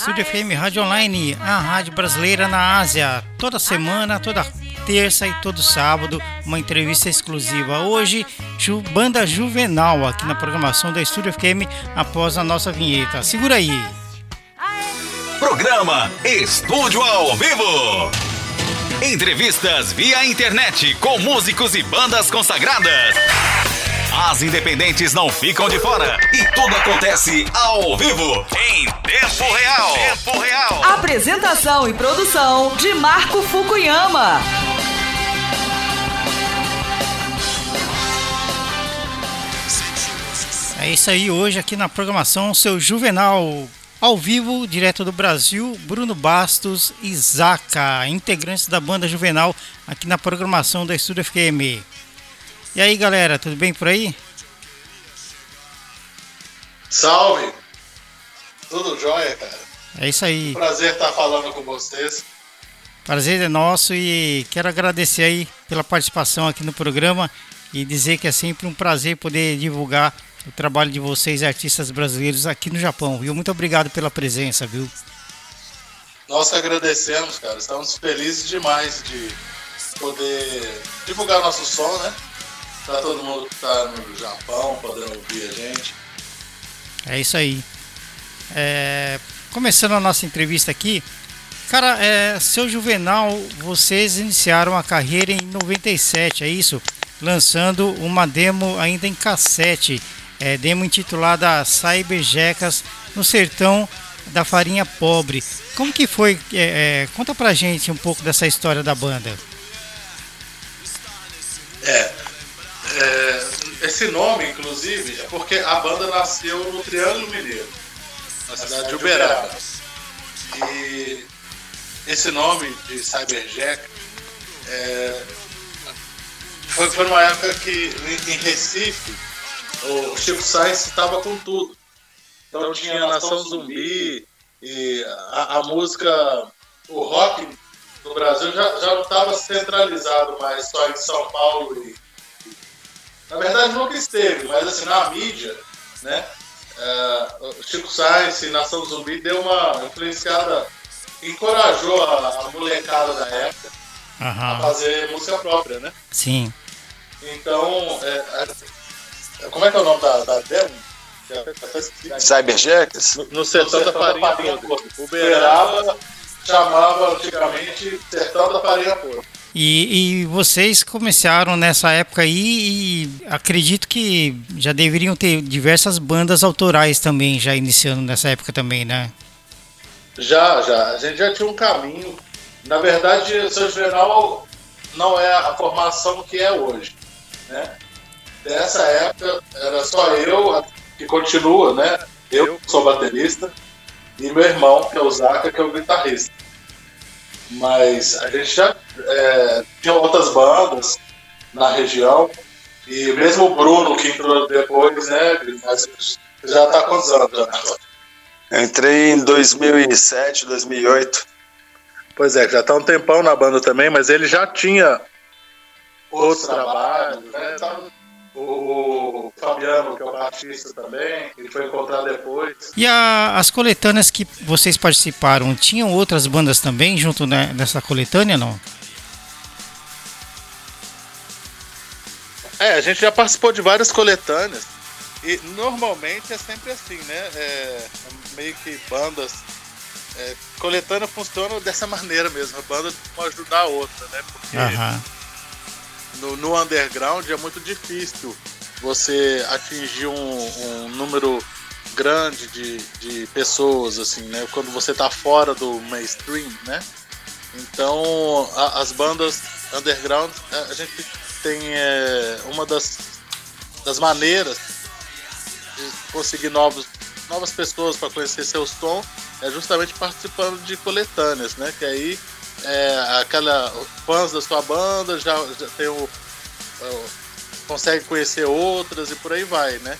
Estúdio FM Rádio Online, a rádio brasileira na Ásia. Toda semana, toda terça e todo sábado, uma entrevista exclusiva. Hoje, Ju, Banda Juvenal, aqui na programação da Estúdio FM, após a nossa vinheta. Segura aí. Programa Estúdio ao Vivo. Entrevistas via internet com músicos e bandas consagradas. As independentes não ficam de fora e tudo acontece ao vivo, em tempo real. Tempo real. Apresentação e produção de Marco Fukuyama. É isso aí, hoje aqui na programação, seu Juvenal ao vivo, direto do Brasil, Bruno Bastos e Zaca, integrantes da banda Juvenal, aqui na programação da Estúdio FM. E aí galera, tudo bem por aí? Salve! Tudo jóia, cara? É isso aí. Prazer estar falando com vocês. Prazer é nosso e quero agradecer aí pela participação aqui no programa e dizer que é sempre um prazer poder divulgar o trabalho de vocês, artistas brasileiros, aqui no Japão, viu? Muito obrigado pela presença, viu? Nós que agradecemos, cara. Estamos felizes demais de poder divulgar nosso som, né? Pra todo mundo que tá no Japão, podendo ouvir a gente. É isso aí. É, começando a nossa entrevista aqui, cara, é, seu Juvenal, vocês iniciaram a carreira em 97, é isso? Lançando uma demo ainda em cassete, é, demo intitulada Cyberjecas no sertão da farinha pobre. Como que foi? É, é, conta pra gente um pouco dessa história da banda. Esse nome, inclusive, é porque a banda nasceu no Triângulo Mineiro, na cidade de Uberaba. E esse nome de Cyberjack é, foi, foi numa época que em Recife o Chico Sainz estava com tudo. Então tinha Nação Zumbi e a, a música, o rock no Brasil já, já não estava centralizado mais só em São Paulo e na verdade nunca esteve, mas assim, na mídia, né? Uh, Chico Sainz e Nação Zumbi deu uma influenciada, encorajou a, a molecada da época uhum. a fazer música própria, né? Sim. Então, é, é, como é que é o nome da, da demo? Cyberjacks? No, no Sertão da Farinha Podre. Uberaba chamava antigamente Sertão da Farinha Podre. E, e, vocês começaram nessa época aí e acredito que já deveriam ter diversas bandas autorais também, já iniciando nessa época também, né? Já, já. A gente já tinha um caminho. Na verdade, o seu Juvenal não é a formação que é hoje, né? Dessa época era só eu, que continua, né? Eu sou baterista e meu irmão, que é o Zaca, que é o guitarrista. Mas a gente já é, tinha outras bandas na região. E mesmo o Bruno, que entrou depois, né? Já está quantos anos já Entrei em 2007, 2008. Pois é, já está um tempão na banda também, mas ele já tinha outros trabalhos, né? O Fabiano, que é o baixista também, ele foi encontrado depois. E a, as coletâneas que vocês participaram, tinham outras bandas também junto né, nessa coletânea, não? É, a gente já participou de várias coletâneas. E normalmente é sempre assim, né? É, meio que bandas. É, coletânea funciona dessa maneira mesmo. A banda pode ajudar a outra, né? Porque no, no underground é muito difícil você atingir um, um número grande de, de pessoas, assim, né? Quando você tá fora do mainstream, né? Então, a, as bandas underground, a, gente tem é, uma das, das maneiras de conseguir novos, novas pessoas para conhecer seu som é justamente participando de coletâneas, né? Que aí é, aquela fãs da sua banda já, já tem o, o, consegue conhecer outras e por aí vai, né?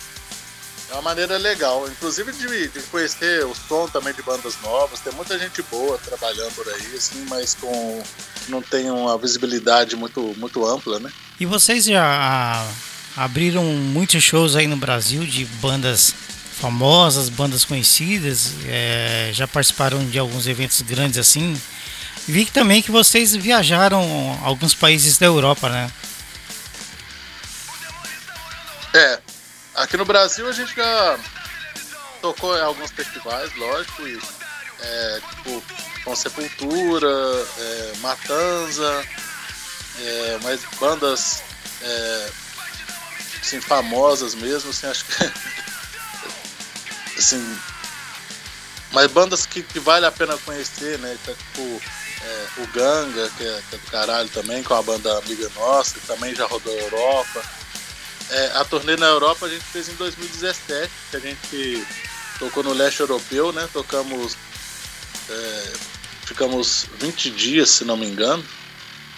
É uma maneira legal, inclusive de, de, conhecer o som também de bandas novas. Tem muita gente boa trabalhando por aí, assim, mas com não tem uma visibilidade muito muito ampla, né? E vocês já abriram muitos shows aí no Brasil de bandas famosas, bandas conhecidas, é, já participaram de alguns eventos grandes assim. Vi também que vocês viajaram alguns países da Europa, né? É, aqui no Brasil a gente já tocou em alguns festivais, lógico, e, é, tipo, com Sepultura, é, Matanza, é, mas bandas é, assim, famosas mesmo, assim, acho que assim, mas bandas que, que vale a pena conhecer, né? É, tipo é, o Ganga, que é, que é, do caralho também, com a banda amiga nossa, que também já rodou a Europa. É, a turnê na Europa a gente fez em 2017, que a gente tocou no leste europeu, né? Tocamos. É, ficamos 20 dias, se não me engano.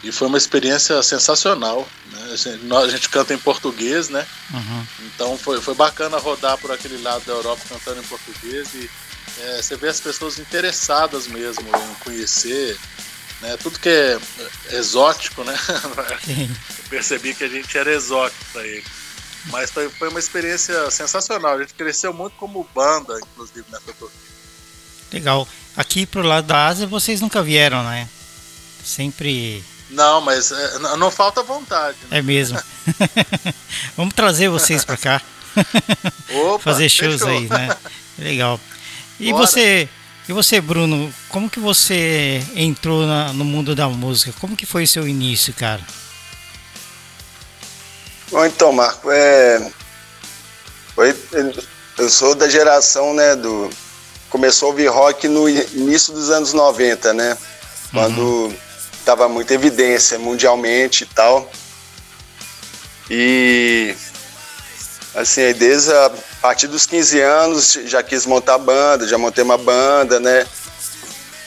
E foi uma experiência sensacional. Né? A, gente, a gente canta em português, né? Uhum. Então foi, foi bacana rodar por aquele lado da Europa cantando em português e é, você vê as pessoas interessadas mesmo em conhecer né? tudo que é exótico, né? percebi que a gente era exótico para ele. Mas foi, foi uma experiência sensacional. A gente cresceu muito como banda, inclusive, nessa turnê. Legal. Aqui pro lado da Ásia vocês nunca vieram, né? Sempre não, mas é, não falta vontade. Né? É mesmo. Vamos trazer vocês para cá. Opa, Fazer shows fechou. aí, né? Legal. E você, e você, Bruno, como que você entrou na, no mundo da música? Como que foi o seu início, cara? Bom, então, Marco, é... foi... eu sou da geração, né, do... Começou a ouvir rock no início dos anos 90, né? Quando... Uhum estava muita evidência mundialmente e tal. E assim, desde a partir dos 15 anos já quis montar banda, já montei uma banda, né?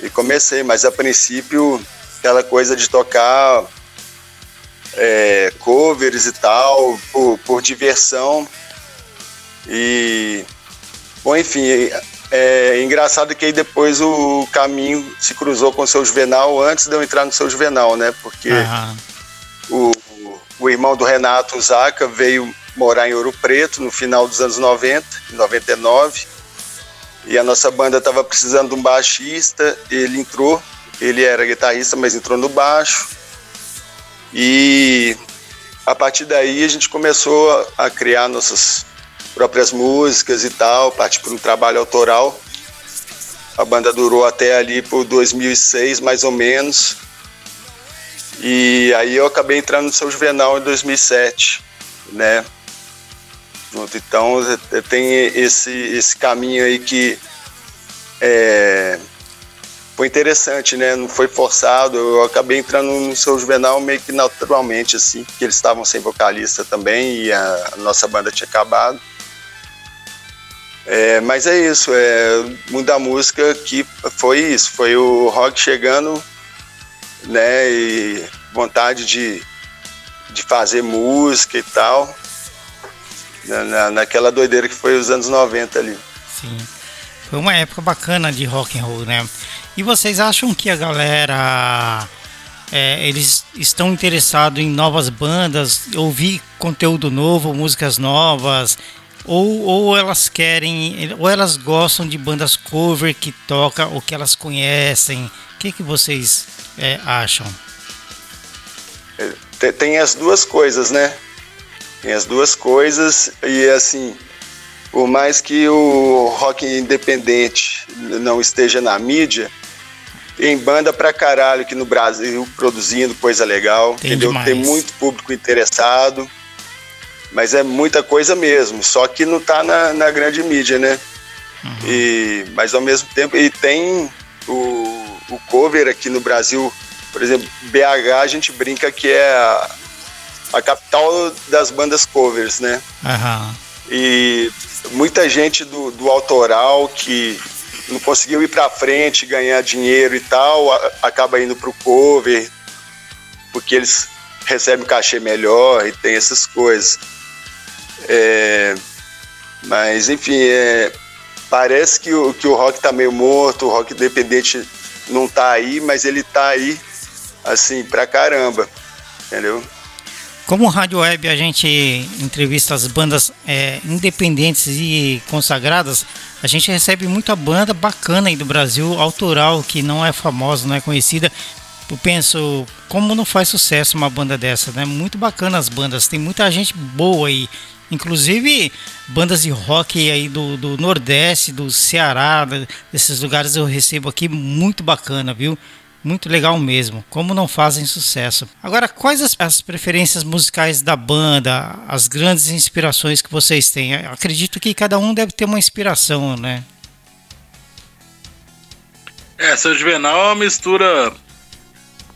E comecei, mas a princípio aquela coisa de tocar é, covers e tal, por, por diversão. E, bom, enfim, é engraçado que aí depois o caminho se cruzou com o seu Juvenal antes de eu entrar no seu Juvenal, né? Porque uhum. O, irmão do Renato, Zaca, veio morar em Ouro Preto no final dos anos 90, em 99. E a nossa banda estava precisando de um baixista, ele entrou, ele era guitarrista, mas entrou no baixo. E a partir daí a gente começou a criar nossas próprias músicas e tal, partir para um trabalho autoral. A banda durou até ali por 2006, mais ou menos. E aí eu acabei entrando no Seu Juvenal em 2007, né? Então tem esse, esse caminho aí que é, foi interessante, né? Não foi forçado. Eu acabei entrando no Seu Juvenal meio que naturalmente, assim, que eles estavam sem vocalista também e a, nossa banda tinha acabado. É, mas é isso, é, mundo da música que foi isso, foi o rock chegando, né, e vontade de, de fazer música e tal, na, naquela doideira que foi os anos 90 ali. Sim, foi uma época bacana de rock and roll, né? E vocês acham que a galera, é, eles estão interessados em novas bandas, ouvir conteúdo novo, músicas novas, ou, ou elas querem, ou elas gostam de bandas cover que toca o que elas conhecem. O que, que vocês é, acham? É, tem as duas coisas, né? Tem as duas coisas e assim, por mais que o rock independente não esteja na mídia, tem banda pra caralho aqui no Brasil produzindo coisa legal, tem entendeu? Demais. Tem muito público interessado mas é muita coisa mesmo, só que não está na, na, grande mídia, né? Uhum. E, mas ao mesmo tempo, e tem o, o cover aqui no Brasil, por exemplo, BH a gente brinca que é a, a capital das bandas covers, né? Uhum. E muita gente do, do autoral que não conseguiu ir para frente, ganhar dinheiro e tal, a, acaba indo pro cover, porque eles recebem cachê melhor e tem essas coisas. É, mas, enfim, é, parece que o, que o rock tá meio morto, o rock independente não tá aí, mas ele tá aí, assim, pra caramba, entendeu? Como Rádio Web a gente entrevista as bandas é, independentes e consagradas, a gente recebe muita banda bacana aí do Brasil, autoral, que não é famosa, não é conhecida. Eu penso, como não faz sucesso uma banda dessa, né? Muito bacana as bandas, tem muita gente boa aí. Inclusive bandas de rock aí do, do Nordeste, do Ceará, desses lugares eu recebo aqui, muito bacana, viu? Muito legal mesmo, como não fazem sucesso. Agora, quais as, as, preferências musicais da banda, as grandes inspirações que vocês têm? acredito que cada um deve ter uma inspiração, né? É, seu Juvenal é uma mistura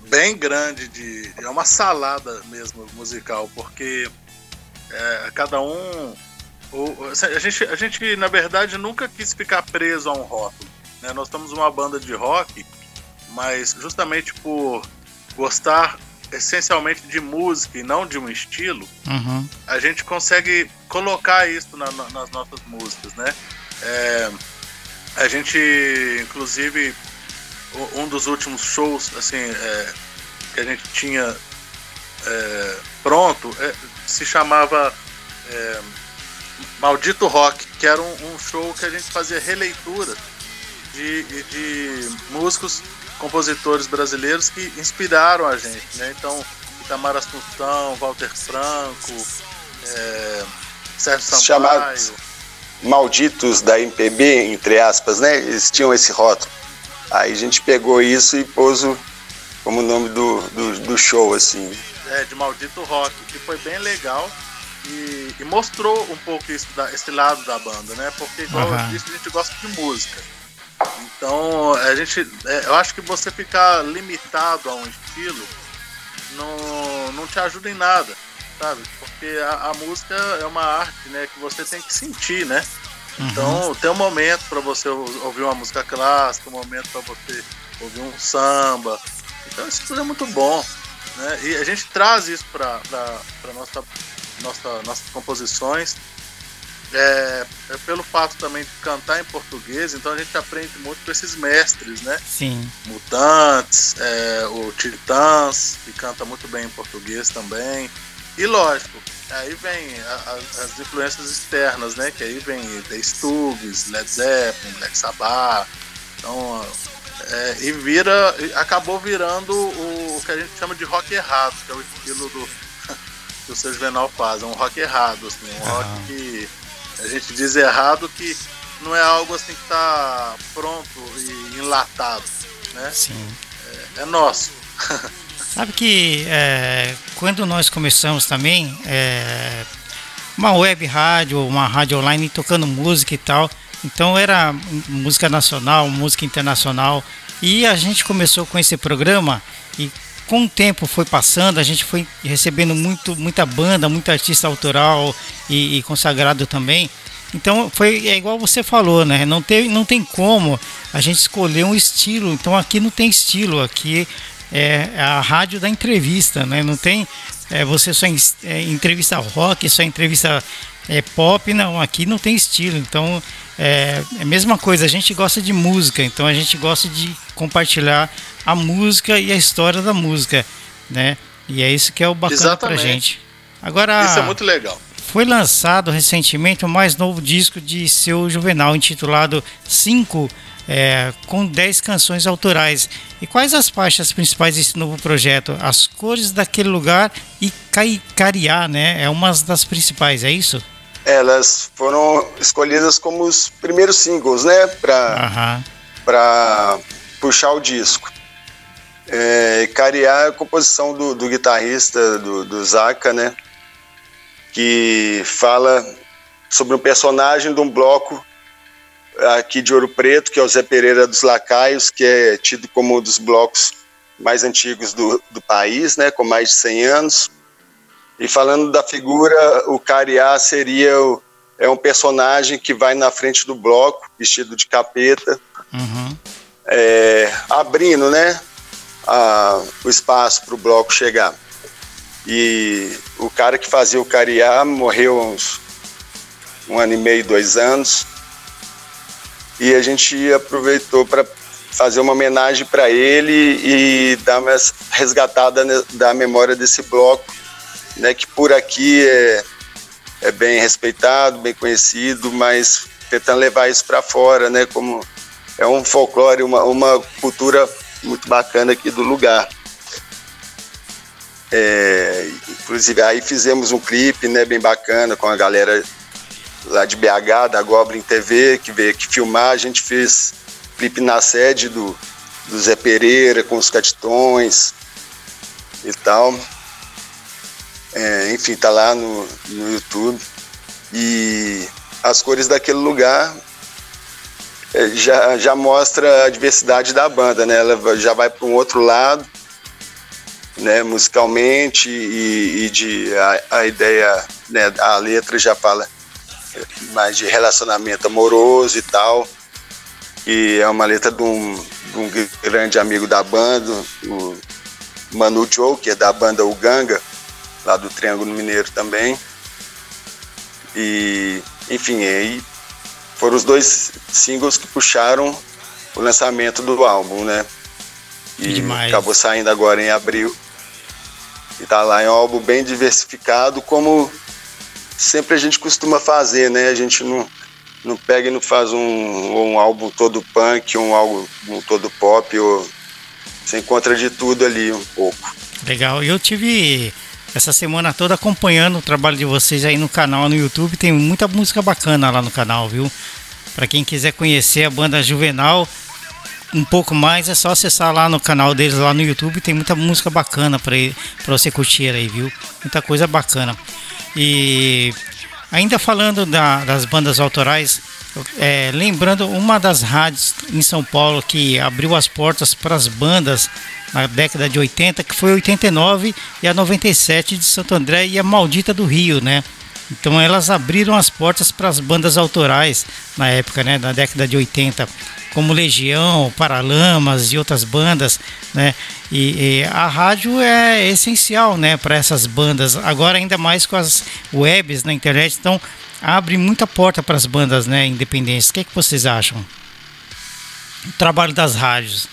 bem grande de. É uma salada mesmo musical, porque é, cada um. O, a, gente, a gente, na verdade, nunca quis ficar preso a um rótulo. Né? Nós estamos uma banda de rock mas justamente por gostar essencialmente de música e não de um estilo, uhum. a gente consegue colocar isso na, na, nas nossas músicas, né? É, a gente, inclusive, um dos últimos shows, assim, é, que a gente tinha é, pronto, é, se chamava é, Maldito Rock, que era um, um, show que a gente fazia releitura de, de músicos compositores brasileiros que inspiraram a gente, né? Então, Itamar Assunção, Walter Franco, é, Sérgio Sampaio. Chamados malditos da MPB, entre aspas, né? Eles tinham esse rótulo. Aí a gente pegou isso e pôs o, como nome do, do, do, show, assim. É, de Maldito Rock, que foi bem legal e, e mostrou um pouco isso, da, esse lado da banda, né? Porque, igual uhum. eu disse, a gente gosta de música. Então, a gente, é, eu acho que você ficar limitado a um estilo não, não te ajuda em nada, sabe? Porque a, a música é uma arte, né, que você tem que sentir, né? Uhum. Então, tem um momento para você ouvir uma música clássica, um momento para você ouvir um samba. Então, isso tudo é muito bom, né? E a gente traz isso para nossa, nossa, nossas composições é, é, pelo fato também de cantar em português, então a gente aprende muito com esses mestres, né? Sim. Mutantes, é, o Titãs, que canta muito bem em português também. E lógico, aí vem a, a, as influências externas, né? Que aí vem The Stooges, Led Zeppelin, Black Sabbath. Então, é, e vira, acabou virando o, o, que a gente chama de rock errado, que é o estilo do que o seu Juvenal faz, é um rock errado, assim, um rock que a gente diz errado que não é algo assim que está pronto e enlatado, né? Sim. É, é nosso. Sabe que é, quando nós começamos também, é, uma web rádio, uma rádio online tocando música e tal, então era música nacional, música internacional, e a gente começou com esse programa e com o tempo foi passando, a gente foi recebendo muito, muita banda, muito artista autoral e, e consagrado também. Então foi é igual você falou, né? Não tem, não tem como a gente escolher um estilo. Então aqui não tem estilo, aqui é a rádio da entrevista, né? Não tem é, você só é, entrevista rock, só entrevista é, pop, não. Aqui não tem estilo. Então é, é a mesma coisa. A gente gosta de música, então a gente gosta de compartilhar a música e a história da música, né? E é isso que é o bacana Exatamente. pra gente. Agora, isso é muito legal. Foi lançado recentemente o mais novo disco de seu Juvenal, intitulado 5, é, com 10 canções autorais. E quais as faixas principais desse novo projeto? As cores daquele lugar e Cariá, né? É uma das principais, é isso? Elas foram escolhidas como os primeiros singles, né? Para uhum. puxar o disco. É, Cariá é a composição do, do guitarrista do, do Zaka, né? Que fala sobre um personagem de um bloco aqui de Ouro Preto, que é o Zé Pereira dos Lacaios, que é tido como um dos blocos mais antigos do, do país, né, com mais de 100 anos. E falando da figura, o Cariá seria o, é um personagem que vai na frente do bloco, vestido de capeta, uhum. é, abrindo, né, a, o espaço para o bloco chegar. E o cara que fazia o Cariá morreu há uns um ano e meio, dois anos. E a gente aproveitou para fazer uma homenagem para ele e dar uma resgatada da memória desse bloco né, que por aqui é, é bem respeitado, bem conhecido, mas tentando levar isso para fora, né, como é um folclore, uma, uma cultura muito bacana aqui do lugar. É, inclusive aí fizemos um clipe, né, bem bacana com a galera lá de BH, da Goblin TV, que veio aqui filmar. A gente fez clipe na sede do, do Zé Pereira, com os catitões e tal. É, enfim, tá lá no, no YouTube. E as cores daquele lugar é, já, já mostra a diversidade da banda, né? Ela já vai para um outro lado, né? Musicalmente e, e de a, a, ideia, né? A letra já fala mais de relacionamento amoroso e tal. E é uma letra de um, de um grande amigo da banda, o Manu que é da banda Uganga, lá do Triângulo Mineiro também. E, enfim, aí foram os dois singles que puxaram o lançamento do álbum, né? E Demais. acabou saindo agora em abril. E tá lá, é um álbum bem diversificado, como sempre a gente costuma fazer, né? A gente não, não pega e não faz um, um álbum todo punk, um álbum todo pop, ou você encontra de tudo ali um pouco. Legal, eu tive essa semana toda acompanhando o trabalho de vocês aí no canal no YouTube. Tem muita música bacana lá no canal, viu? Para quem quiser conhecer a banda Juvenal um pouco mais, é só acessar lá no canal deles lá no YouTube. Tem muita música bacana para você curtir aí, viu? Muita coisa bacana. E ainda falando da, das bandas autorais, é, lembrando uma das rádios em São Paulo que abriu as portas para as bandas na década de 80, que foi 89 e a 97 de Santo André e a Maldita do Rio, né? Então elas abriram as portas para as bandas autorais na época, né, na década de 80, como Legião, Paralamas e outras bandas, né? E, e a rádio é essencial, né, para essas bandas. Agora ainda mais com as webs na internet, então abre muita porta para as bandas, né, independentes. O que, é que vocês acham? O trabalho das rádios.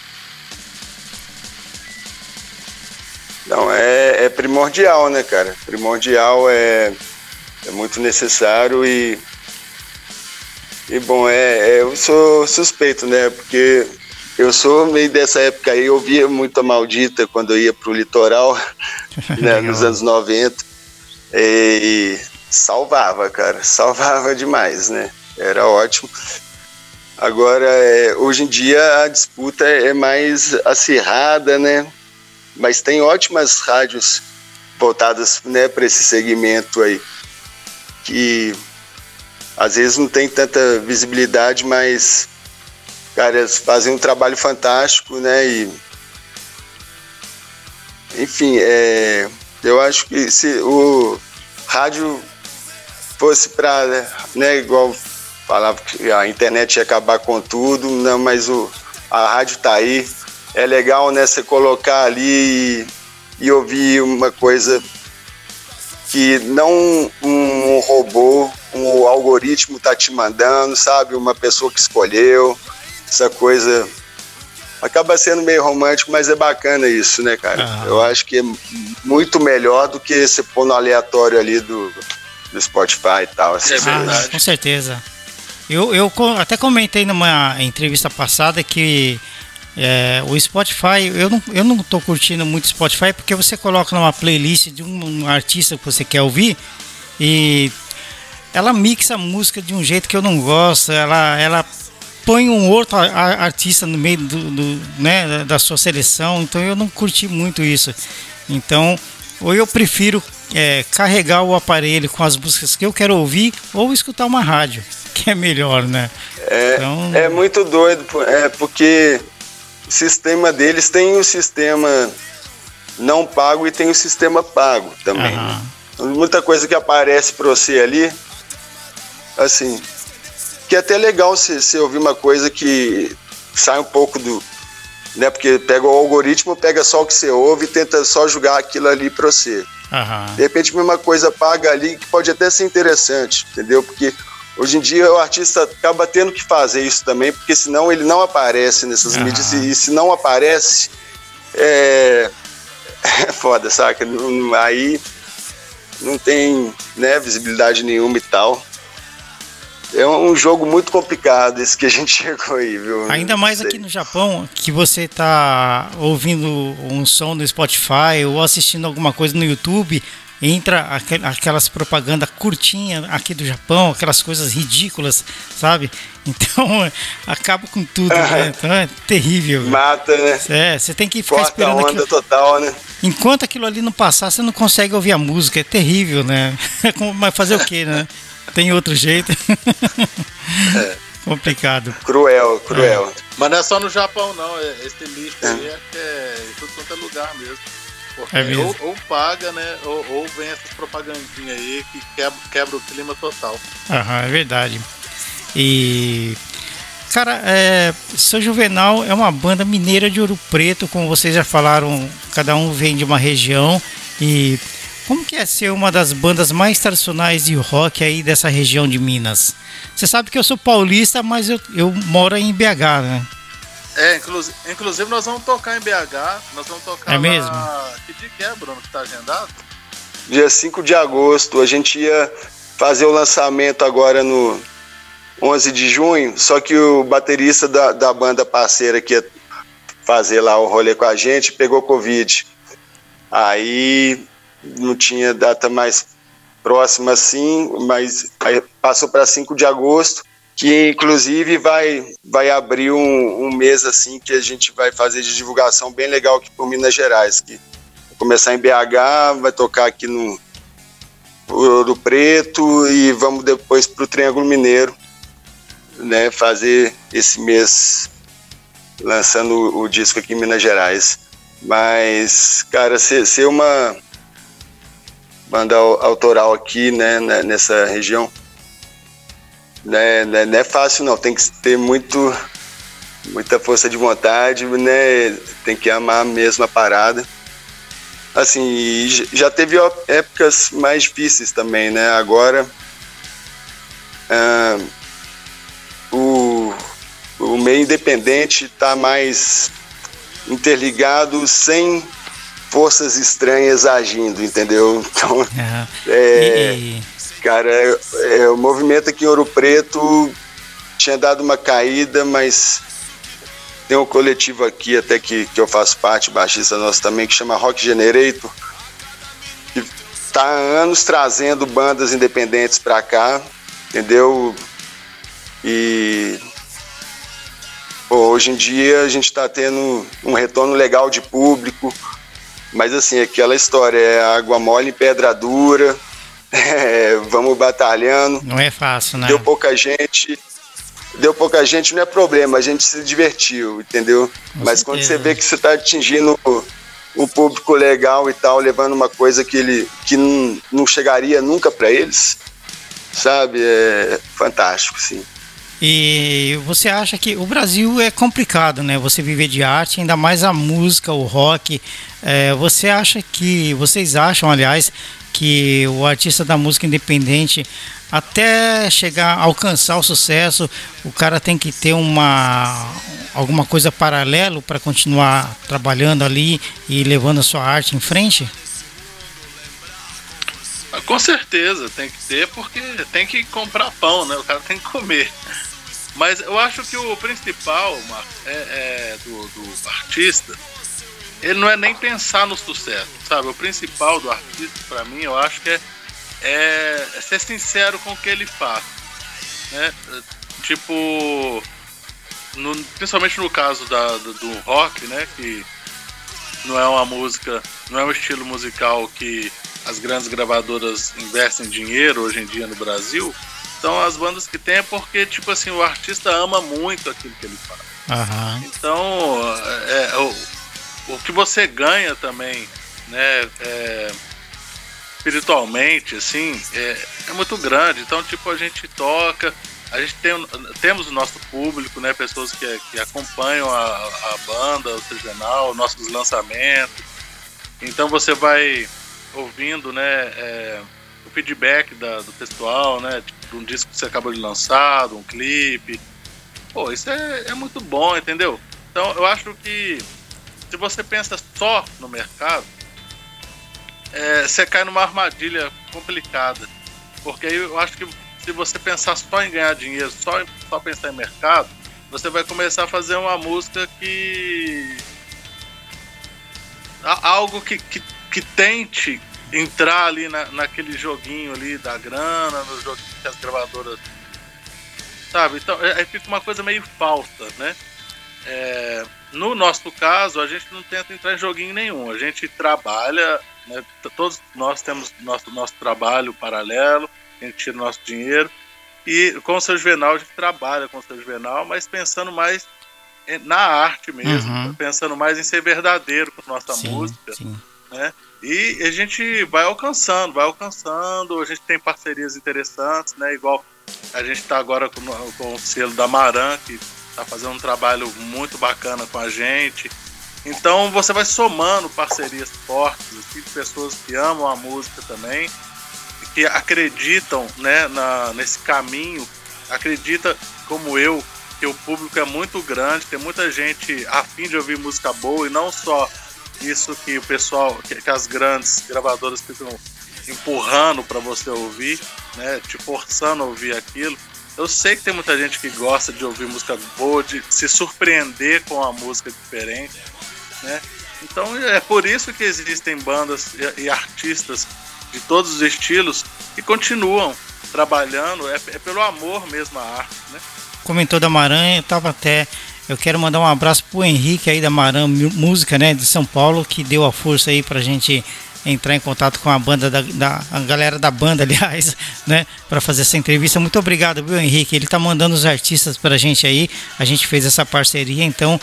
Não, é, é primordial, né, cara? Primordial é, é muito necessário e. E bom, é, é, eu sou suspeito, né? Porque eu sou meio dessa época aí, eu via muito a maldita quando eu ia pro litoral, né, nos anos 90. E salvava, cara, salvava demais, né? Era ótimo. Agora, é, hoje em dia a disputa é mais acirrada, né? mas tem ótimas rádios voltadas né, para esse segmento aí, que às vezes não tem tanta visibilidade, mas caras fazem um trabalho fantástico, né? E, enfim, é, eu acho que se o rádio fosse para, né, igual falava que a internet ia acabar com tudo, não, mas o, a rádio está aí, é legal, né, você colocar ali e, e ouvir uma coisa que não um robô, um algoritmo tá te mandando, sabe? Uma pessoa que escolheu, essa coisa acaba sendo meio romântico, mas é bacana isso, né, cara? Ah. Eu acho que é muito melhor do que você pôr no aleatório ali do, do Spotify e tal. Assim, ah, com certeza. Eu, eu até comentei numa entrevista passada que é, o Spotify, eu não, eu não tô curtindo muito Spotify porque você coloca numa playlist de um, um artista que você quer ouvir e ela mixa a música de um jeito que eu não gosto, ela, ela põe um outro artista no meio do, do, né, da sua seleção, então eu não curti muito isso. Então, ou eu prefiro é, carregar o aparelho com as músicas que eu quero ouvir ou escutar uma rádio, que é melhor, né? É, então... é muito doido, é porque o sistema deles tem o sistema não pago e tem o sistema pago também. Uhum. Muita coisa que aparece para você ali, assim, que é até legal se você ouvir uma coisa que sai um pouco do. Né, porque pega o algoritmo, pega só o que você ouve e tenta só jogar aquilo ali para você. Uhum. De repente, uma coisa paga ali que pode até ser interessante, entendeu? Porque Hoje em dia o artista acaba tendo que fazer isso também, porque senão ele não aparece nessas uhum. mídias e, se não aparece, é, é foda, saca? Aí não tem né, visibilidade nenhuma e tal. É um jogo muito complicado esse que a gente chegou aí, viu? Ainda mais aqui no Japão, que você tá ouvindo um som no Spotify ou assistindo alguma coisa no YouTube, entra aquelas propagandas curtinhas aqui do Japão, aquelas coisas ridículas, sabe? Então acaba com tudo, né? Então é terrível. Mata, né? É, você tem que ficar Corta esperando onda aquilo. total, né? Enquanto aquilo ali não passar, você não consegue ouvir a música, é terrível, né? Mas fazer o quê, né? Tem outro jeito. É. Complicado. Cruel, cruel. Mas não é só no Japão, não. é- Esse lixo aí é, que é em tudo quanto é lugar mesmo. Porque É mesmo. Ou, ou paga, né? Ou, ou vem essas propagandinhas aí que quebra, quebra o clima total. Aham, é verdade. E. Cara, é, São Juvenal é uma banda mineira de Ouro Preto, como vocês já falaram, cada um vem de uma região. E como que é ser uma das bandas mais tradicionais de rock aí dessa região de Minas? Você sabe que eu sou paulista, mas eu, eu moro em BH, né? É, inclusive, inclusive nós vamos tocar em BH, nós vamos tocar É lá- mesmo? Que dia que é, Bruno, que tá agendado? Dia 5 de agosto, a gente ia fazer o lançamento agora no 11 de junho, só que o baterista da, da banda parceira que ia fazer lá o rolê com a gente pegou Covid. Aí não tinha data mais próxima assim, mas passou para 5 de agosto, que inclusive vai, vai abrir um, um mês assim que a gente vai fazer de divulgação bem legal aqui por Minas Gerais, que vai começar em BH, vai tocar aqui no Ouro Preto e vamos depois para o Triângulo Mineiro, né, fazer esse mês lançando o, o disco aqui em Minas Gerais. Mas, cara, ser, ser uma banda au- autoral aqui, né, né, nessa região, né, né, não é fácil não, tem que ter muito muita força de vontade, né, tem que amar mesmo a parada. Assim, já teve épocas mais difíceis também, né, agora ah, o, o meio independente está mais interligado sem forças estranhas agindo, entendeu? Então, é, E- Cara, é, é, o movimento aqui em Ouro Preto tinha dado uma caída, mas tem um coletivo aqui, até que, que eu faço parte, baixista nosso também, que chama Rock Generator, que tá há anos trazendo bandas independentes pra cá, entendeu? E pô, hoje em dia a gente tá tendo um retorno legal de público, mas assim, aquela história é água mole em pedra dura, é, vamos batalhando. não é fácil, né? Deu pouca gente. Deu pouca gente, não é problema, a gente se divertiu, entendeu? Com Mas quando certeza. você vê que você está atingindo um público legal e tal, levando uma coisa que ele que não, não chegaria nunca para eles, sabe? É fantástico, sim. E você acha que o Brasil é complicado, né? Você viver de arte, ainda mais a música, o rock. É, você acha que, vocês acham, aliás, que o artista da música independente, até chegar a alcançar o sucesso, o cara tem que ter uma alguma coisa paralelo para continuar trabalhando ali e levando a sua arte em frente? Com certeza, tem que ter, porque tem que comprar pão, né? O cara tem que comer. Mas eu acho que o principal, Marcos, é, é do, do artista, ele não é nem pensar no sucesso, sabe? O principal do artista, pra mim, eu acho que é, é- é ser sincero com o que ele faz. Né? Tipo, no- principalmente no caso da, do, do rock, né? Que não é uma música, não é um estilo musical que as grandes gravadoras investem dinheiro hoje em dia no Brasil. Então as bandas que tem é porque, tipo assim, o artista ama muito aquilo que ele faz. Aham. Então, é, é, o, que você ganha também, né, é, espiritualmente, assim, é, é muito grande. Então, tipo, a gente toca, a gente tem, temos o nosso público, né, pessoas que, que acompanham a, a banda, o sejanal, nossos lançamentos. Então você vai ouvindo, né, é, o feedback da- do pessoal, né, tipo, de um disco que você acabou de lançar, um clipe. Pô, isso é, é muito bom, entendeu? Então eu acho que se você pensa só no mercado, é, você cai numa armadilha complicada. Porque aí eu acho que se você pensar só em ganhar dinheiro, só, só pensar em mercado, você vai começar a fazer uma música que. Algo que, que, que tente entrar ali na, naquele joguinho ali da grana, no joguinho que as gravadoras. Sabe? Então, é, aí fica uma coisa meio falsa, né? É, no nosso caso, a gente não tenta entrar em joguinho nenhum. A gente trabalha, né? todos nós temos nosso, nosso trabalho paralelo, a gente tira nosso dinheiro. E com o seu Juvenal, a gente trabalha com o seu Juvenal, mas pensando mais na arte mesmo, uhum. pensando mais em ser verdadeiro com nossa sim, música. Sim. Né? E a gente vai alcançando, vai alcançando, a gente tem parcerias interessantes, né? Igual a gente está agora com, com o selo da Maran, que está fazendo um trabalho muito bacana com a gente. Então você vai somando parcerias fortes, assim, pessoas que amam a música também, que acreditam né, na, nesse caminho, acredita como eu, que o público é muito grande, tem muita gente afim de ouvir música boa e não só isso que o pessoal, que, que as grandes gravadoras ficam empurrando para você ouvir, né, te forçando a ouvir aquilo. Eu sei que tem muita gente que gosta de ouvir música boa, de se surpreender com a música diferente, né? Então é por isso que existem bandas e, e artistas de todos os estilos que continuam trabalhando, é, é pelo amor mesmo à arte, né? Comentou da Maranha, eu tava até eu quero mandar um abraço pro Henrique aí da Maran Música, né, de São Paulo, que deu a força aí pra gente entrar em contato com a banda da, da a galera da banda, aliás, né, para fazer essa entrevista. Muito obrigado, viu, Henrique? Ele tá mandando os artistas pra gente aí. A gente fez essa parceria, então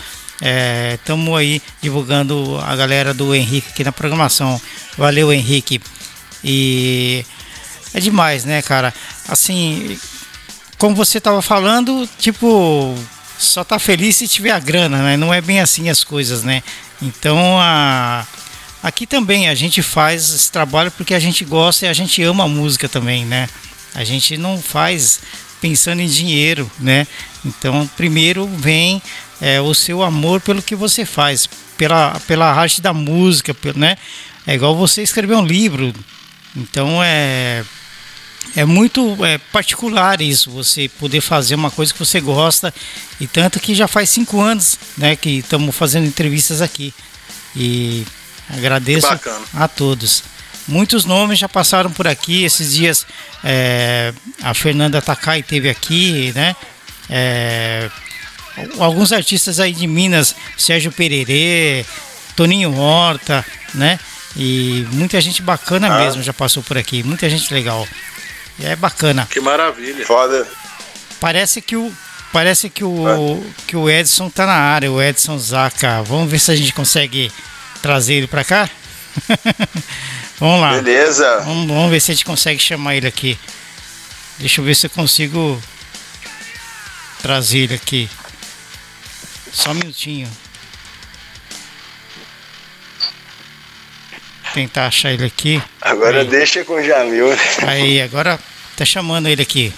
estamos é, aí divulgando a galera do Henrique aqui na programação. Valeu, Henrique. E é demais, né, cara? Assim, como você tava falando, tipo, só tá feliz se tiver a grana, né? Não é bem assim as coisas, né? Então, a... aqui também a gente faz esse trabalho porque a gente gosta e a gente ama a música também, né? A gente não faz pensando em dinheiro, né? Então, primeiro vem é, o seu amor pelo que você faz, pela, pela arte da música, né? É igual você escrever um livro. Então, é é muito é, particular isso, você poder fazer uma coisa que você gosta e tanto que já faz cinco anos, né, que estamos fazendo entrevistas aqui e agradeço a todos. Muitos nomes já passaram por aqui esses dias. É, a Fernanda Takai teve aqui, né? É, alguns artistas aí de Minas, Sérgio Pererê, Toninho Horta, né? E muita gente bacana ah. mesmo já passou por aqui, muita gente legal. É bacana. Que maravilha. Foda. Parece que o parece que o é. que o Edson tá na área, o Edson Zaca. Vamos ver se a gente consegue trazer ele para cá. vamos lá. Beleza. Vamos, vamos ver se a gente consegue chamar ele aqui. Deixa eu ver se eu consigo trazer ele aqui. Só um minutinho. tentar achar ele aqui. Agora Aí. deixa com o Jamil. Né? Aí, agora tá chamando ele aqui.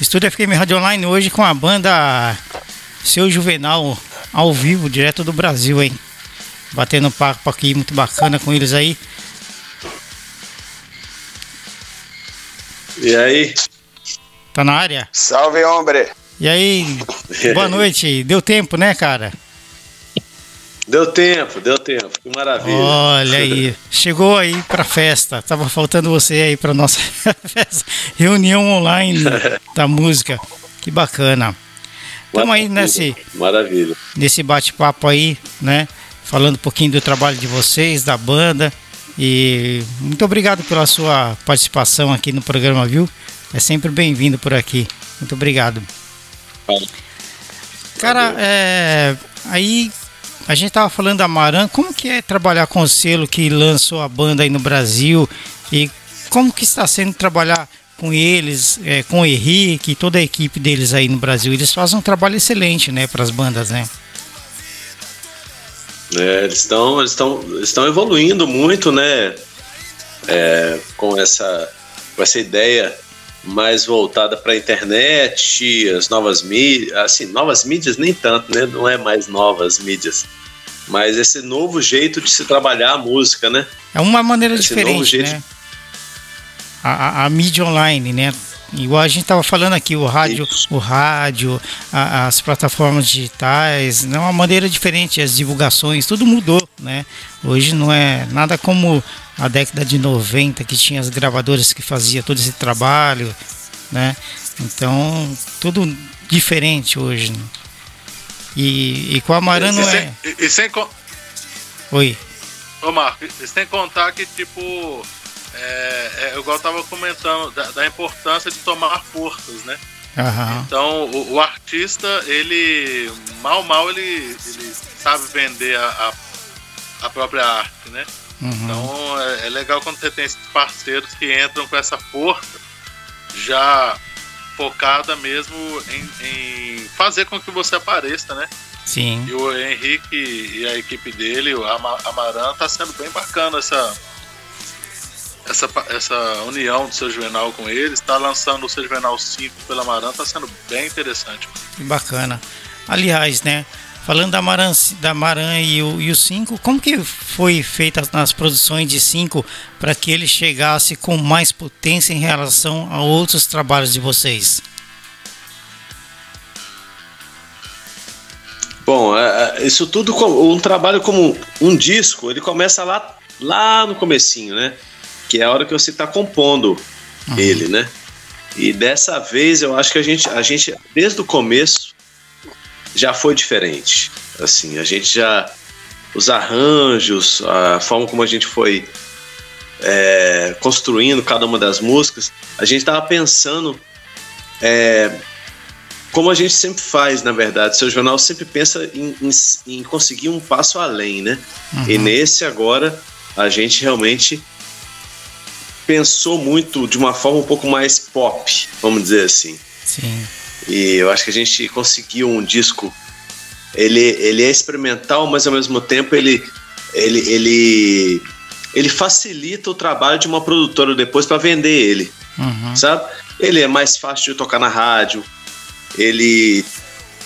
Estúdio FM Rádio Online hoje com a banda Seu Juvenal ao vivo, direto do Brasil, hein? Batendo papo aqui, muito bacana com eles aí. E aí? Tá na área? Salve, hombre! E aí, boa noite. Deu tempo, né, cara? Deu tempo, deu tempo, que maravilha. Olha aí, chegou aí pra festa. Tava faltando você aí pra nossa festa. reunião online da música. Que bacana. Estamos aí nesse maravilha. Nesse bate-papo aí, né? Falando um pouquinho do trabalho de vocês, da banda. E muito obrigado pela sua participação aqui no programa, viu? É sempre bem-vindo por aqui. Muito obrigado. Cara, é, aí a gente tava falando da Maran, como que é trabalhar com o selo que lançou a banda aí no Brasil e como que está sendo trabalhar com eles, é, com o Henrique e toda a equipe deles aí no Brasil? Eles fazem um trabalho excelente, né, para as bandas, né? É, eles estão eles estão estão evoluindo muito, né? É, com essa com essa ideia mais voltada para a internet, as novas mídias, assim, novas mídias nem tanto, né? Não é mais novas mídias, Mas esse novo jeito de se trabalhar a música, né? É uma maneira Esse diferente, novo jeito né? A, a, a mídia online, né? Igual a gente estava falando aqui, o rádio, Isso. o rádio, a- as plataformas digitais, não é uma maneira diferente, as divulgações, tudo mudou, né? Hoje não é nada como a década de 90, que tinha as gravadoras que faziam todo esse trabalho, né? Então, tudo diferente hoje. né? E, e com a Marano e, é. sem, e, e sem con- Oi. Ô Marco, sem contar que, tipo, é, é, igual eu tava comentando, da, da importância de tomar forças, né? Aham. Então, o, o artista, ele, mal, mal, ele, ele sabe vender a, a, a própria arte, né? Uhum. Então, é, é legal quando você tem esses parceiros que entram com essa força já focada mesmo em, em fazer com que você apareça, né? Sim. E o Henrique e a equipe dele, o Ama- Amaran, tá sendo bem bacana essa, essa, essa união do seu Juvenal com eles. Tá lançando o seu Juvenal 5 pela Amaran, tá sendo bem interessante. Que bacana. Aliás, né? Falando da Maran, da Maran e o, e o 5, como que foi feita nas produções de 5 para que ele chegasse com mais potência em relação a outros trabalhos de vocês? Bom, é, é, isso tudo, com- um trabalho como um disco, ele começa lá, lá no comecinho, né? Que é a hora que você está compondo ele, né? E dessa vez eu acho que a gente, a gente, desde o começo, já foi diferente. Assim, a gente já. Os arranjos, a forma como a gente foi é, construindo cada uma das músicas, a gente estava pensando é, como a gente sempre faz, na verdade. Seu jornal sempre pensa em, em- em conseguir um passo além, né? E nesse agora, a gente realmente pensou muito de uma forma um pouco mais pop, vamos dizer assim. Sim. E eu acho que a gente conseguiu um disco. Ele, ele é experimental, mas ao mesmo tempo ele, ele, ele, ele facilita o trabalho de uma produtora depois para vender ele Uhum. sabe? Ele é mais fácil de tocar na rádio, ele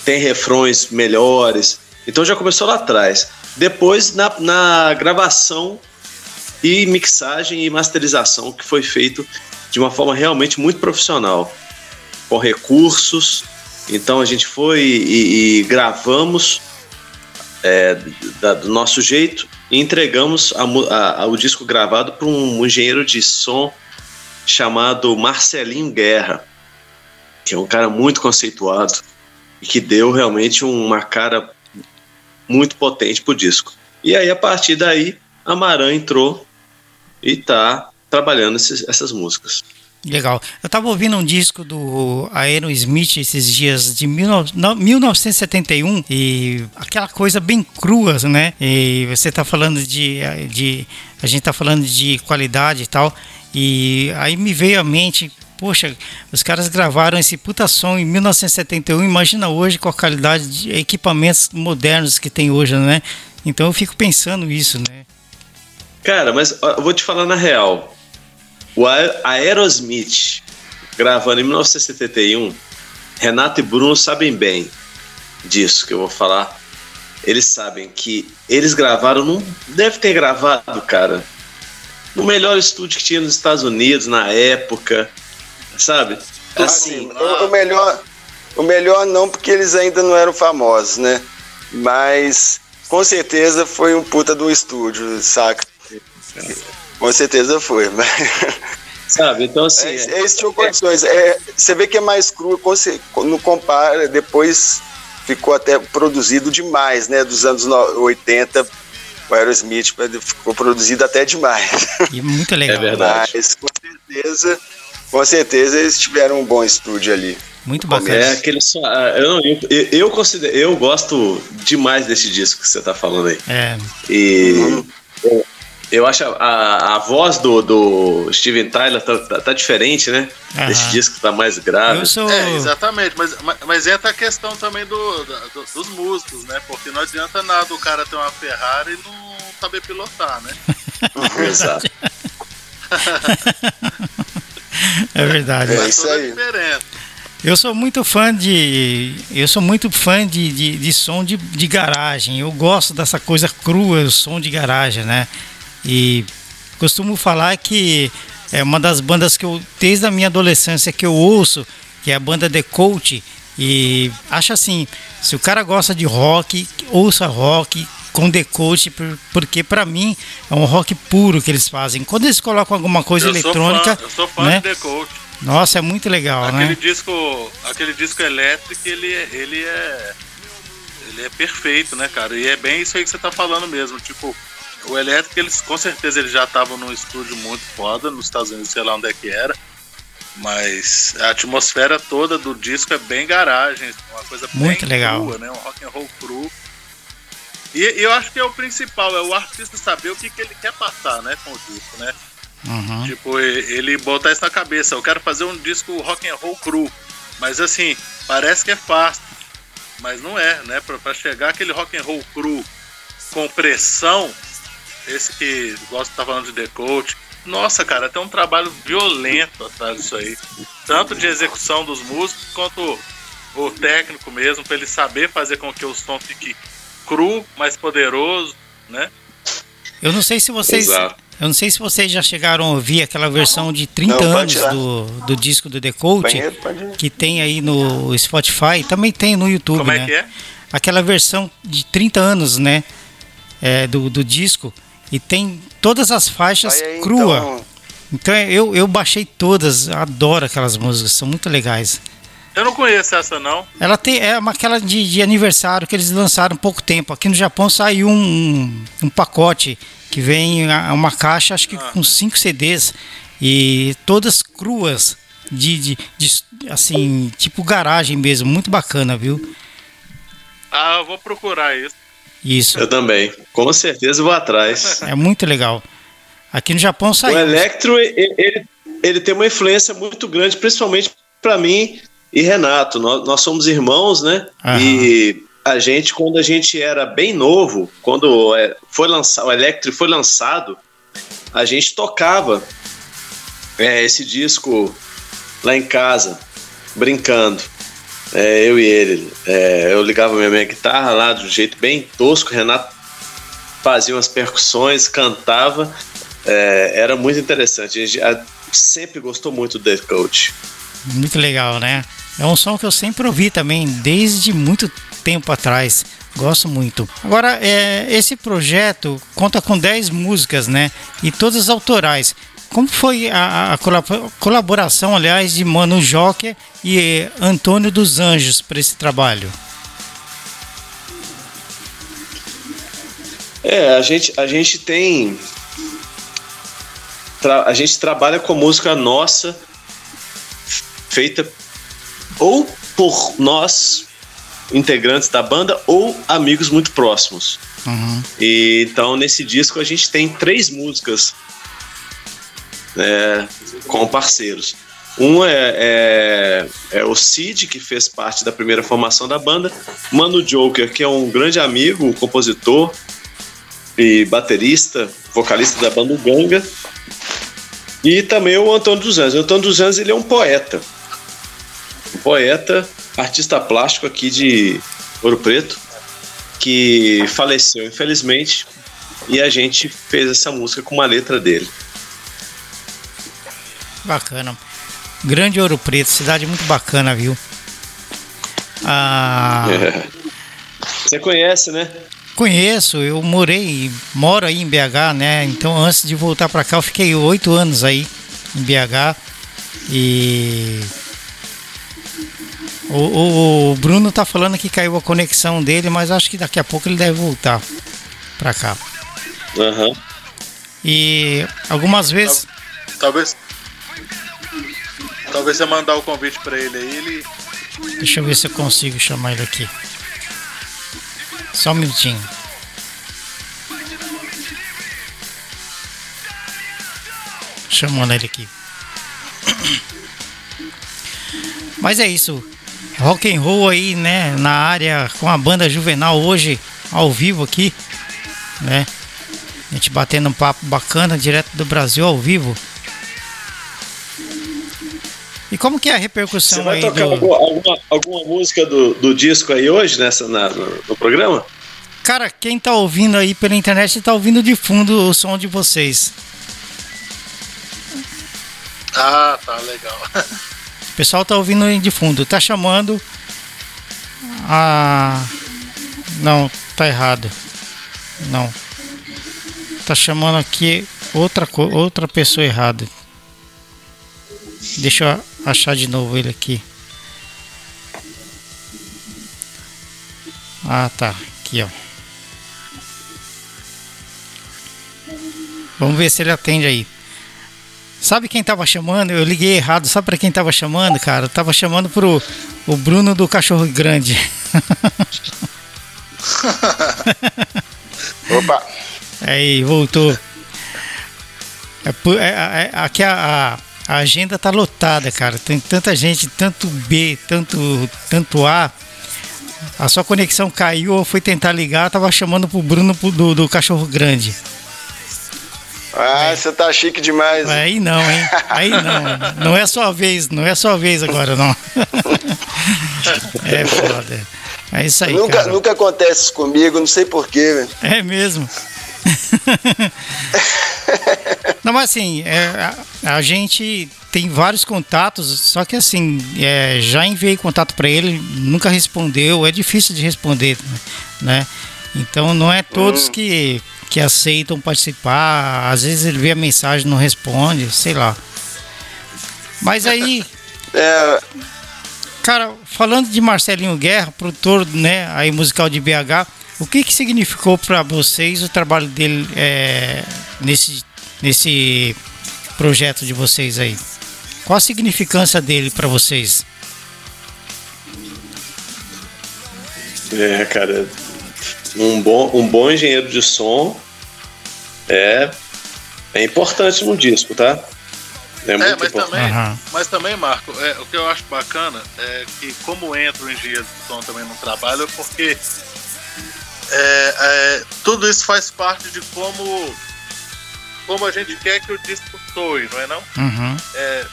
tem refrões melhores. Então já começou lá atrás. Depois na, na gravação e mixagem e masterização que foi feito de uma forma realmente muito profissional, com recursos. Então a gente foi e, e gravamos é, da- do nosso jeito e entregamos a a- a- o disco gravado para um engenheiro de som chamado Marcelinho Guerra, que é um cara muito conceituado e que deu realmente uma cara muito potente pro disco. E aí, a partir daí, a Maran entrou e tá trabalhando esses- essas músicas. Legal. Eu tava ouvindo um disco do Aerosmith esses dias de 19 no- 1971 e aquela coisa bem crua, né? E você tá falando de, de a gente tá falando de qualidade e tal. E aí me veio à mente, poxa, os caras gravaram esse puta som em 1971, imagina hoje com a qualidade de equipamentos modernos que tem hoje, né? Então eu fico pensando isso, né? Cara, mas eu vou te falar na real. O Aerosmith, gravando em 1971, Renato e Bruno sabem bem disso que eu vou falar. Eles sabem que eles gravaram, não deve ter gravado, cara, no melhor estúdio que tinha nos Estados Unidos na época, sabe? Assim, o, o melhor, o melhor não, porque eles ainda não eram famosos, né? Mas com certeza foi um puta do estúdio, saca? Com certeza foi, mas sabe? Então assim, é, eles tinham condições. É, você vê que é mais cru, não compara, depois ficou até produzido demais, né? Dos anos no- 80, o Aerosmith ficou produzido até demais. E muito legal. É verdade. Mas com certeza, com certeza eles tiveram um bom estúdio ali. Muito bacana. É aquele som. ah, Eu, eu, eu, considero, eu gosto demais desse disco que você tá falando aí. É, E eu, eu acho a, a, a voz do, do Steven Tyler tá, tá, tá diferente, né? Aham. Esse disco tá mais grave. sou. É, exatamente, mas, mas, mas entra a questão também do, do- dos músicos, né? Porque não adianta nada o cara ter uma Ferrari e não saber pilotar, né? Exato. É verdade. É Faz isso aí. Eu sou muito fã de. Eu sou muito fã de, de, de som de, de garagem. Eu gosto dessa coisa crua, o som de garagem, né? E costumo falar que é uma das bandas que eu, desde a minha adolescência, que eu ouço, que é a banda The Coach. E acho assim, se o cara gosta de rock, ouça rock com The Coach, porque para mim é um rock puro que eles fazem. Quando eles colocam alguma coisa eu eletrônica. Sou fã, eu sou fã né? de The Coach. Nossa, é muito legal, aquele né? Disco, aquele disco elétrico, ele, ele é. Ele é perfeito, né, cara? E é bem isso aí que você tá falando mesmo. Tipo, o elétrico, eles com certeza eles já estavam num estúdio muito foda nos Estados Unidos, sei lá onde é que era. Mas a atmosfera toda do disco é bem garagem, uma coisa Muito bem legal. crua, né? Um rock and roll cru. E e eu acho que é o principal, é o artista saber o que, que ele quer passar, né, com o disco, né? Uhum. Tipo, ele botar isso na cabeça, eu quero fazer um disco rock and roll cru. Mas assim, parece que é fácil. Mas não é, né? Pra, pra chegar aquele rock and roll cru com pressão, esse que gosta de tá falando de The Coach, nossa, cara, tem um trabalho violento atrás disso aí. Tanto de execução dos músicos quanto o técnico mesmo, pra ele saber fazer com que o som fique cru, mais poderoso, né? Eu não sei se vocês. Exato. Eu não sei se vocês já chegaram a ouvir aquela versão de 30 Não, anos do, do disco do The Coach, Banheiro, pode ir. que tem aí no Spotify, também tem no YouTube, Como né? é que é? Aquela versão de 30 anos, né? É, do, do disco. E tem todas as faixas aí, crua. então. Então eu, eu baixei todas, adoro aquelas músicas, são muito legais. Eu não conheço essa não. Ela tem é uma aquela de, de aniversário que eles lançaram há pouco tempo. Aqui no Japão saiu um, um pacote que vem a- uma caixa, acho que Ah. com cinco CDs e todas cruas de, de, de- assim tipo garagem mesmo, muito bacana, viu? Ah, eu vou procurar isso. Isso Eu também. Com certeza vou atrás. é muito legal. Aqui no Japão O saiu. Electro, ele, ele, ele tem uma influência muito grande, principalmente para mim e Renato. Nós, nós somos irmãos, né? Aham. E a gente, quando a gente era bem novo, quando é, foi lançado, o Electro foi lançado, a gente tocava é, esse disco lá em casa, brincando. É, eu e ele. É, eu ligava minha, minha guitarra lá de um jeito bem tosco, o Renato fazia umas percussões, cantava. É, era muito interessante. A gente a- sempre gostou muito do The Coach. Muito legal, né? É um som que eu sempre ouvi também, desde muito tempo atrás. Gosto muito. Agora, é, esse projeto conta com 10 músicas, né? E todas autorais. Como foi a, a colab- colaboração, aliás, de Mano Joker e eh, Antônio dos Anjos para esse trabalho? É, a gente, a gente tem. a gente trabalha com música nossa, feita ou por nós, integrantes da banda, ou amigos muito próximos. Uhum. E, então, nesse disco, a gente tem três músicas né, com parceiros. Um é, é, é o Cid, que fez parte da primeira formação da banda. Mano Joker, que é um grande amigo, compositor e baterista, vocalista da banda Ganga. E também o Antônio dos Anjos. O Antônio dos Anjos ele é um poeta. Um poeta, artista plástico aqui de Ouro Preto, que faleceu, infelizmente, e a gente fez essa música com uma letra dele. Bacana. Grande Ouro Preto, cidade muito bacana, viu? Ah, Você conhece, né? Conheço, eu morei, moro aí em BH, né? Então antes de voltar pra cá eu fiquei oito anos aí em BH e o, o- o Bruno tá falando que caiu a conexão dele, mas acho que daqui a pouco ele deve voltar pra cá. Aham. E algumas vezes, Talvez. Talvez você mandar o convite pra ele aí, ele. deixa eu ver se eu consigo chamar ele aqui. Só um minutinho. Chamando ele aqui. Mas é isso. Rock and roll aí, né, na área com a banda Juvenal hoje ao vivo aqui, né? A gente batendo um papo bacana direto do Brasil ao vivo. E como que é a repercussão Você vai aí tocar do... alguma, alguma, música do, do disco aí hoje nessa, na- no, no programa? Cara, quem tá ouvindo aí pela internet tá ouvindo de fundo o som de vocês. Ah, tá legal. O pessoal tá ouvindo aí de fundo. Tá chamando. Ah. Não, tá errado. Não. Tá chamando aqui outra, outra pessoa errada. Deixa eu achar de novo ele aqui. Ah, tá. Aqui, ó. Vamos ver se ele atende aí. Sabe quem tava chamando? Eu liguei errado. Sabe pra quem tava chamando, cara? Eu tava chamando pro o Bruno do Cachorro Grande. Opa, Aí, voltou. É, é- é- aqui a, a- a agenda tá lotada, cara. Tem tanta gente, tanto B, tanto, tanto A. A sua conexão caiu, eu fui tentar ligar, tava chamando pro Bruno do, do Cachorro Grande. ah, você tá chique demais. Aí não, hein? Aí não. Não é sua vez, não é sua vez agora, não. É foda. É isso aí, nunca, cara. nunca acontece comigo, não sei porquê, velho. É mesmo. Não, mas assim, é, a, a gente tem vários contatos, só que assim, é, já enviei contato para ele, nunca respondeu, é difícil de responder, né? Então não é todos que, que aceitam participar, às vezes ele vê a mensagem não responde, sei lá. Mas aí, É, Cara, falando de Marcelinho Guerra, produtor, né, aí musical de BH, o que que significou para vocês o trabalho dele é, nesse nesse projeto de vocês aí? Qual a significância dele para vocês? É, cara, um bom, um bom engenheiro de som é, é importante no disco, tá? É É, muito mas importante. também, Aham. mas também, Marco, é, o que eu acho bacana é que como entra o engenheiro de som também no trabalho, é porque é, é, tudo isso faz parte de como, como a gente quer que o disco soe, não é não? Uhum. É,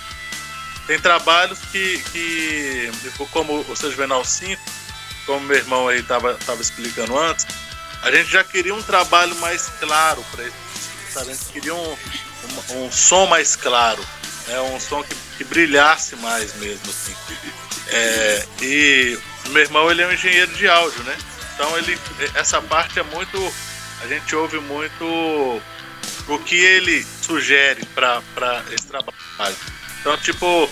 tem trabalhos que, que tipo, como o seu Juvenal 5, como meu irmão aí tava, tava explicando antes, a gente já queria um trabalho mais claro para sabe? A gente queria um, um, um som mais claro, né? um som que, que brilhasse mais mesmo. Assim. É, e meu irmão ele é um engenheiro de áudio, né? Então ele, essa parte é muito. A gente ouve muito o que ele sugere para esse trabalho. Então, tipo,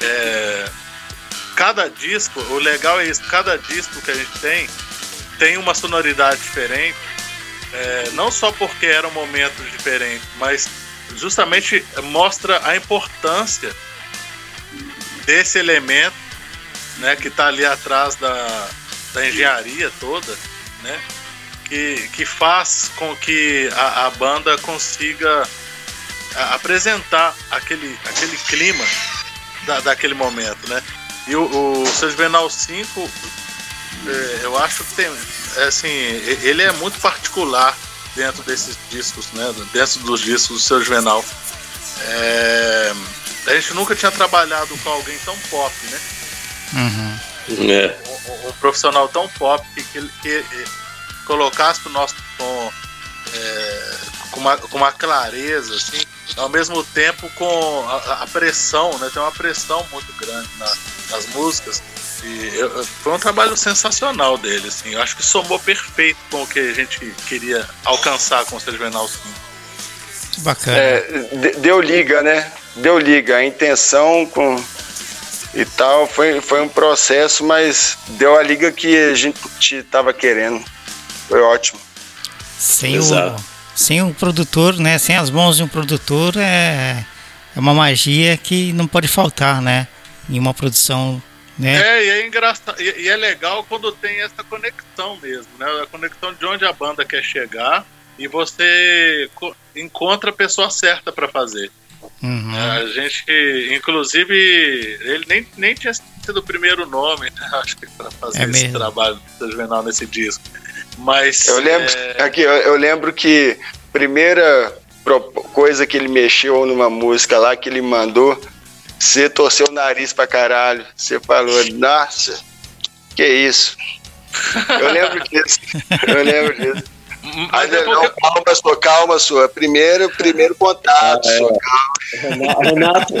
é, cada disco, o legal é isso, cada disco que a gente tem tem uma sonoridade diferente, é, não só porque eram momentos diferentes, mas justamente mostra a importância desse elemento né, que está ali atrás da, da engenharia toda, né, que, que faz com que a, a banda consiga apresentar aquele, aquele clima da, daquele momento, né? E o, o Seu Juvenal 5, é, eu acho que tem, é, assim, ele é muito particular dentro desses discos, né? Dentro dos discos do Seu Juvenal. É, a gente nunca tinha trabalhado com alguém tão pop, né? Uhum. É. um, um profissional tão pop que, que, que, colocasse o nosso som é, com, uma, com uma clareza, assim, ao mesmo tempo com a, a pressão, né? Tem uma pressão muito grande na- nas músicas. E eu- foi um trabalho sensacional dele, assim. Eu acho que somou perfeito com o que a gente queria alcançar com o Sérgio Venal 5. Que bacana. é, de- deu liga, né? Deu liga. A intenção com e tal foi, foi um processo, mas deu a liga que a gente tava querendo. Foi ótimo. Sem o, sem o produtor, né? Sem as mãos de um produtor é, é uma magia que não pode faltar, né? Em uma produção, né? É, e é engraçado, e, e é legal quando tem essa conexão mesmo, né? A conexão de onde a banda quer chegar e você co- encontra a pessoa certa para fazer. Uhum. A gente, inclusive, ele nem, nem tinha sido o primeiro nome, né? Acho que para fazer É esse mesmo. trabalho do Juvenal nesse disco. Mas Eu lembro, é, aqui, eu, eu lembro que primeira coisa que ele mexeu numa música lá que ele mandou, você torceu o nariz pra caralho. Você falou, nossa, que isso. Eu lembro disso. Eu lembro disso. Mas é não, calma, sua, calma, sua. Primeiro, primeiro contato, ah, é. Renato,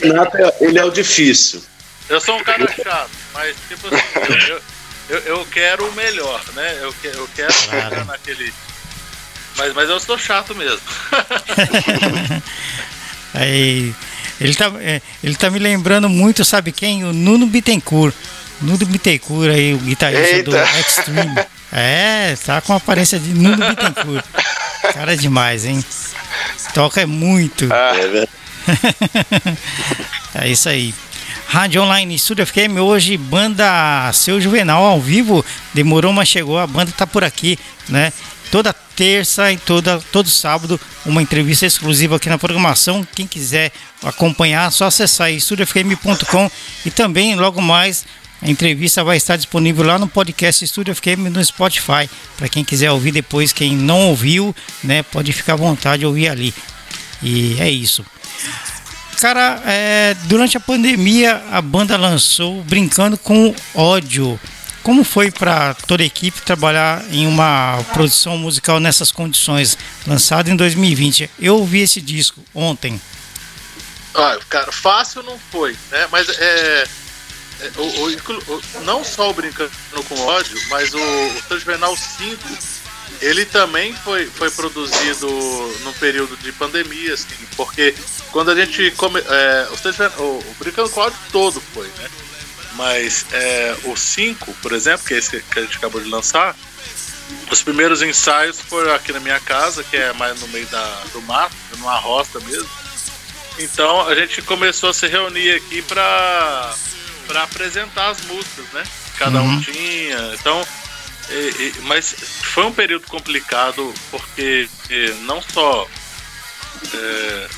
Renato, ele é o difícil. Eu sou um cara chato, mas tipo assim, eu, eu, eu quero o melhor, né? Eu, eu quero ficar naquele. Mas, mas eu sou chato mesmo. Aí, ele tá, é, ele tá me lembrando muito, sabe quem? O Nuno Bittencourt. Nuno Bittencourt aí, o guitarrista Eita. do Extreme. É, tá com a aparência de Nuno Bittencourt. Cara demais, hein? Toca muito. Ah, é, é isso aí. Rádio Online Estúdio FM, hoje banda Seu Juvenal ao vivo. Demorou, mas chegou. A banda tá por aqui, né? Toda terça e toda, todo sábado, uma entrevista exclusiva aqui na programação. Quem quiser acompanhar, é só acessar estudiofm.com e também logo mais a entrevista vai estar disponível lá no podcast Estúdio FM no Spotify. Para quem quiser ouvir depois, quem não ouviu, né, pode ficar à vontade de ouvir ali. E é isso. Cara, é, durante a pandemia a banda lançou Brincando com Ódio. Como foi para toda a equipe trabalhar em uma produção musical nessas condições, lançado em 2020? Eu ouvi esse disco ontem. Ah, cara, fácil não foi, né? Mas é o, o, o, não só o Brincando com Ódio, mas o, o São Juvenal 5 ele também foi, foi produzido no período de pandemia, assim, porque quando a gente come, é, o, o Brincando com Áudio todo foi, né? Mas é, o 5, por exemplo, que é esse que a gente acabou de lançar, os primeiros ensaios foram aqui na minha casa, que é mais no meio da, do mato, numa roça mesmo. Então a gente começou a se reunir aqui para para apresentar as músicas, né? Cada uhum. um tinha. Então e, e, mas foi um período complicado porque não só é,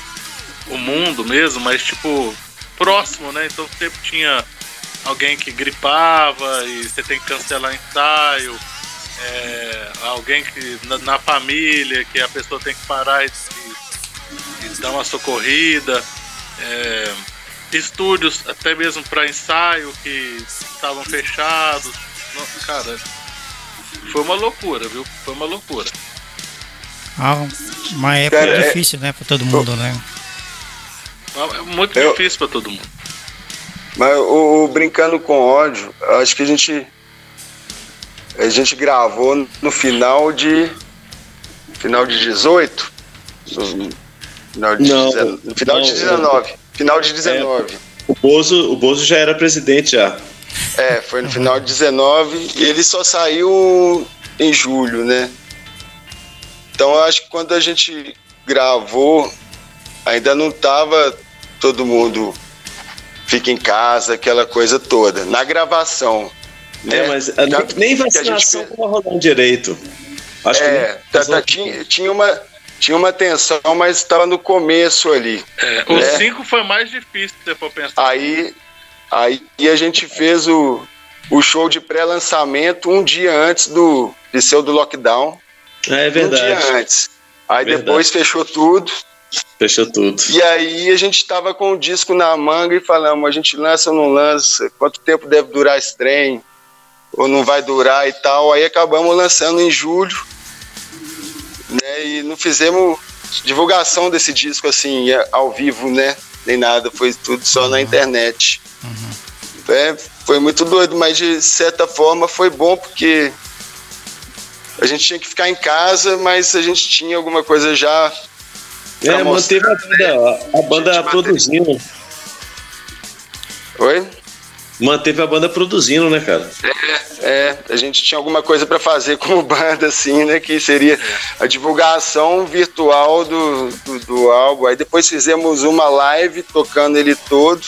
o mundo mesmo, mas tipo próximo, né? Então sempre tinha alguém que gripava e você tem que cancelar ensaio, é, alguém que na, na, família que a pessoa tem que parar e, e, e dar uma socorrida, é, estúdios até mesmo para ensaio que estavam fechados, cara foi uma loucura, viu? Foi uma loucura. Ah, uma época Cara, é- difícil, é... né, pra todo mundo, né? É muito eu... difícil pra todo mundo. Mas o, o, Brincando com Ódio, acho que a gente. A gente gravou no final de. Final de 18? No final de, não, no final não, de 19. Final de 19. É, o, Bozo, o Bozo já era presidente já. É, foi no final de 19 e ele só saiu em julho, né? Então eu acho que quando a gente gravou, ainda não tava todo mundo fica em casa, aquela coisa toda. Na gravação. Né? É, mas Já, nem vacinação gente... rolando direito. Acho é, que tá, tá, tinha, tinha uma tinha uma tensão, mas estava no começo ali. É, o 5 né? foi mais difícil, se for pensar. Aí Aí a gente fez o, o show de pré-lançamento um dia antes do, de ser do lockdown. É verdade. Um dia antes. Aí verdade. depois fechou tudo. Fechou tudo. E aí a gente estava com o disco na manga e falamos, a gente lança ou não lança? Quanto tempo deve durar esse trem? Ou não vai durar e tal? Aí acabamos lançando em julho. Né, e não fizemos divulgação desse disco assim, ao vivo, né? Nem nada, foi tudo só na internet. Uhum. É, foi muito doido, mas de certa forma foi bom porque a gente tinha que ficar em casa, mas a gente tinha alguma coisa já. É, manteve a banda, a banda a produzindo. Oi? Manteve a banda produzindo, né, cara? É, é a gente tinha alguma coisa para fazer como banda, assim, né? Que seria a divulgação virtual do, do, do álbum. Aí depois fizemos uma live tocando ele todo.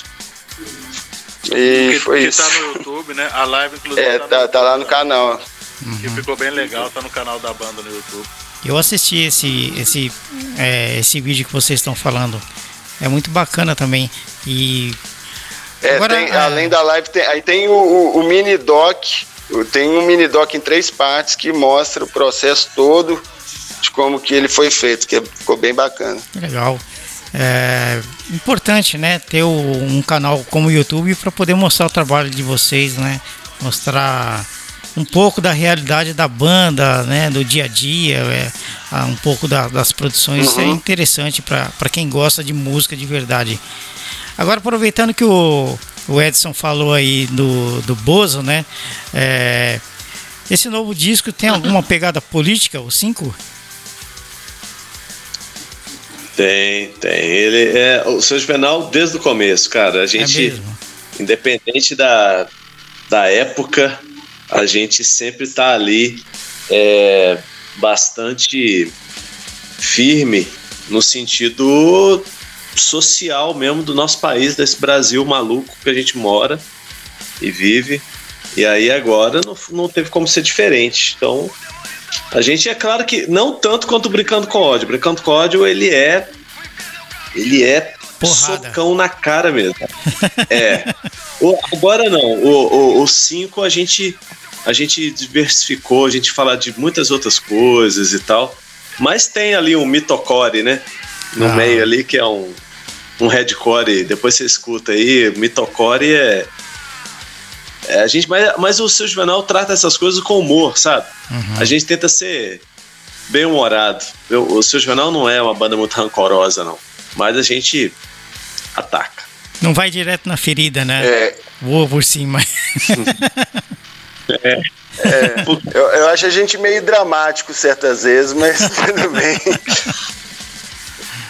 E que, foi que isso. tá no YouTube, né? A live, inclusive. É, tá, tá, tá lá no canal. Uhum. Que ficou bem legal, tá no canal da banda no YouTube. Eu assisti esse, esse, é, esse vídeo que vocês estão falando. É muito bacana também. E. É, Agora, tem, é... além da live, tem, aí tem o, o, o, mini doc. Tem um mini doc em três partes que mostra o processo todo de como que ele foi feito, que ficou bem bacana. Legal. É, importante, né, ter um canal como o YouTube para poder mostrar o trabalho de vocês, né? Mostrar um pouco da realidade da banda, né, do dia a dia, é, um pouco da, das produções. Uhum. Isso é uhum. interessante para quem gosta de música de verdade. Agora, aproveitando que o, o Edson falou aí do, do Bozo, né? É, esse novo disco tem alguma pegada política, o 5? Tem, tem. Ele é o seu Juvenal desde o começo, cara. A gente, é independente da, da época, a gente sempre tá ali é, bastante firme no sentido social mesmo do nosso país, desse Brasil maluco que a gente mora e vive. E aí agora não, não teve como ser diferente. Então, a gente é claro que não tanto quanto Brincando com ódio. Brincando com ódio, ele é. Ele é Porrada. socão na cara mesmo. é. O, agora não. O 5 o, o a gente. A gente diversificou, a gente fala de muitas outras coisas e tal. Mas tem ali um mitocore, né? No ah. meio ali, que é um, um headcore. Depois você escuta aí, mitocore é é, a gente, mas, mas o seu Juvenal trata essas coisas com humor, sabe? Uhum. A gente tenta ser bem humorado. O, o seu Juvenal não é uma banda muito rancorosa, não. Mas a gente ataca. Não vai direto na ferida, né? É. Voa por cima. é. É, eu, eu, acho a gente meio dramático certas vezes, mas tudo bem.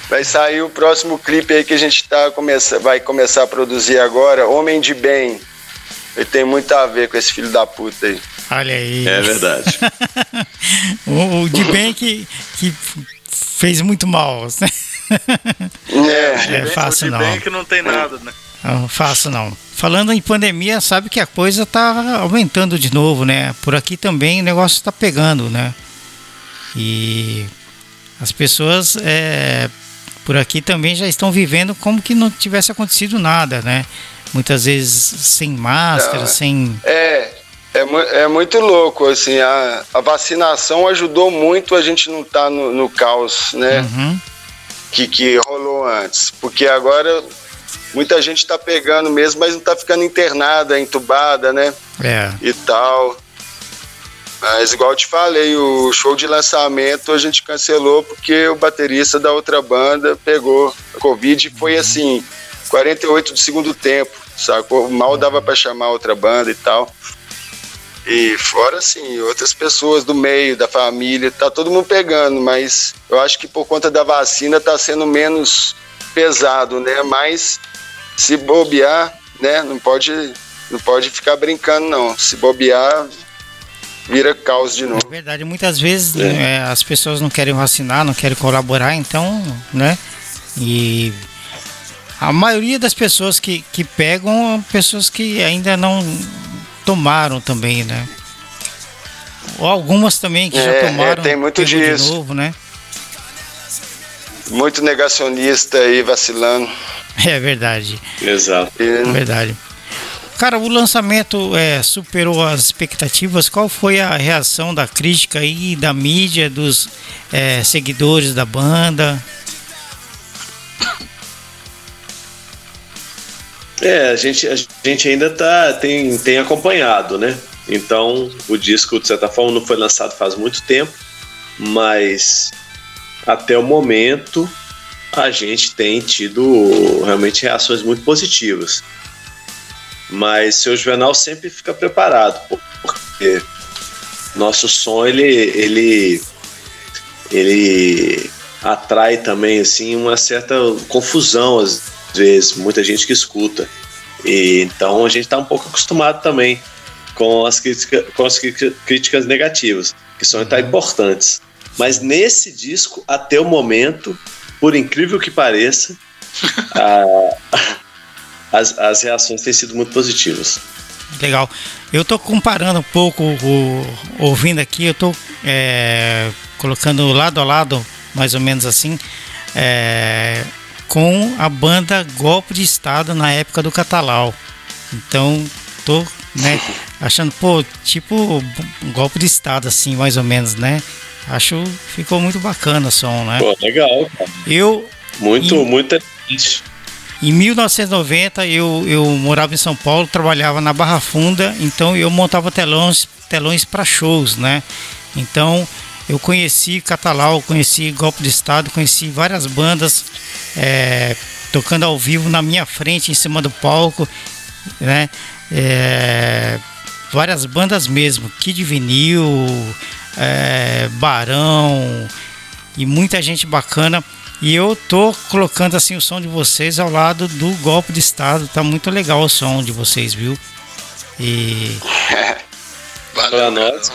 Vai sair o próximo clipe aí que a gente tá começa, vai começar a produzir agora, Homem de Bem. Ele tem muito a ver com esse filho da puta aí. Olha aí. É verdade. o, o de bem que, que fez muito mal. Né? É, é fácil não. bem que não tem nada, né? Não, fácil não. Falando em pandemia, sabe que a coisa tá aumentando de novo, né? Por aqui também o negócio está pegando, né? E as pessoas é, por aqui também já estão vivendo como que não tivesse acontecido nada, né? muitas vezes sem máscara, não, sem. É, é, é, muito louco, assim, a, a vacinação ajudou muito a gente não estar tá no, no, caos, né? Uhum. Que, que rolou antes. Porque agora muita gente está pegando mesmo, mas não está ficando internada, entubada, né? É. E tal. Mas igual eu te falei, o show de lançamento a gente cancelou porque o baterista da outra banda pegou Covid e foi uhum. assim, 48 do segundo tempo sacou? Mal dava para chamar outra banda e tal. E fora, assim, outras pessoas do meio, da família, tá todo mundo pegando, mas eu acho que por conta da vacina tá sendo menos pesado, né? Mas se bobear, né? Não pode, não pode ficar brincando, não. Se bobear, vira caos de novo. É verdade, muitas vezes é. Né, as pessoas não querem vacinar, não querem colaborar, então, né? E a maioria das pessoas que, que pegam pessoas que ainda não tomaram também, né? Ou algumas também que é, já é, tomaram. É, tem muito disso. De novo, né? Muito negacionista aí vacilando. É verdade. Exato. É verdade. Cara, o lançamento é, superou as expectativas. Qual foi a reação da crítica aí, da mídia, dos é, seguidores da banda? É, a gente, a gente ainda tá, tem, tem acompanhado, né? Então, o disco, de certa forma, não foi lançado faz muito tempo, mas até o momento a gente tem tido realmente reações muito positivas. Mas seu Juvenal sempre fica preparado, porque nosso som ele, ele, ele atrai também assim uma certa confusão às vezes, muita gente que escuta. E, então a gente está um pouco acostumado também com as, com as críticas negativas, que são uhum. importantes. Mas nesse disco, até o momento, por incrível que pareça, a, as, as reações têm sido muito positivas. Legal. Eu estou comparando um pouco, o, ouvindo aqui, eu estou é, colocando lado a lado, mais ou menos assim, é, com a banda Golpe de Estado na época do Catalau. Então, tô, né, achando, pô, tipo um golpe de Estado, assim, mais ou menos, né? Acho ficou muito bacana o som, né? Pô, legal, cara. Eu. Muito, em, muito interessante. Em 1990 eu, eu morava em São Paulo, trabalhava na Barra Funda, então eu montava telões, telões para shows, né? Então eu conheci Catalau, conheci Golpe de Estado, conheci várias bandas é, tocando ao vivo na minha frente, em cima do palco, né? É, várias bandas mesmo, Kid Vinil, é, Barão e muita gente bacana. E eu tô colocando assim o som de vocês ao lado do golpe de estado. Tá muito legal o som de vocês, viu? E. Pra nós.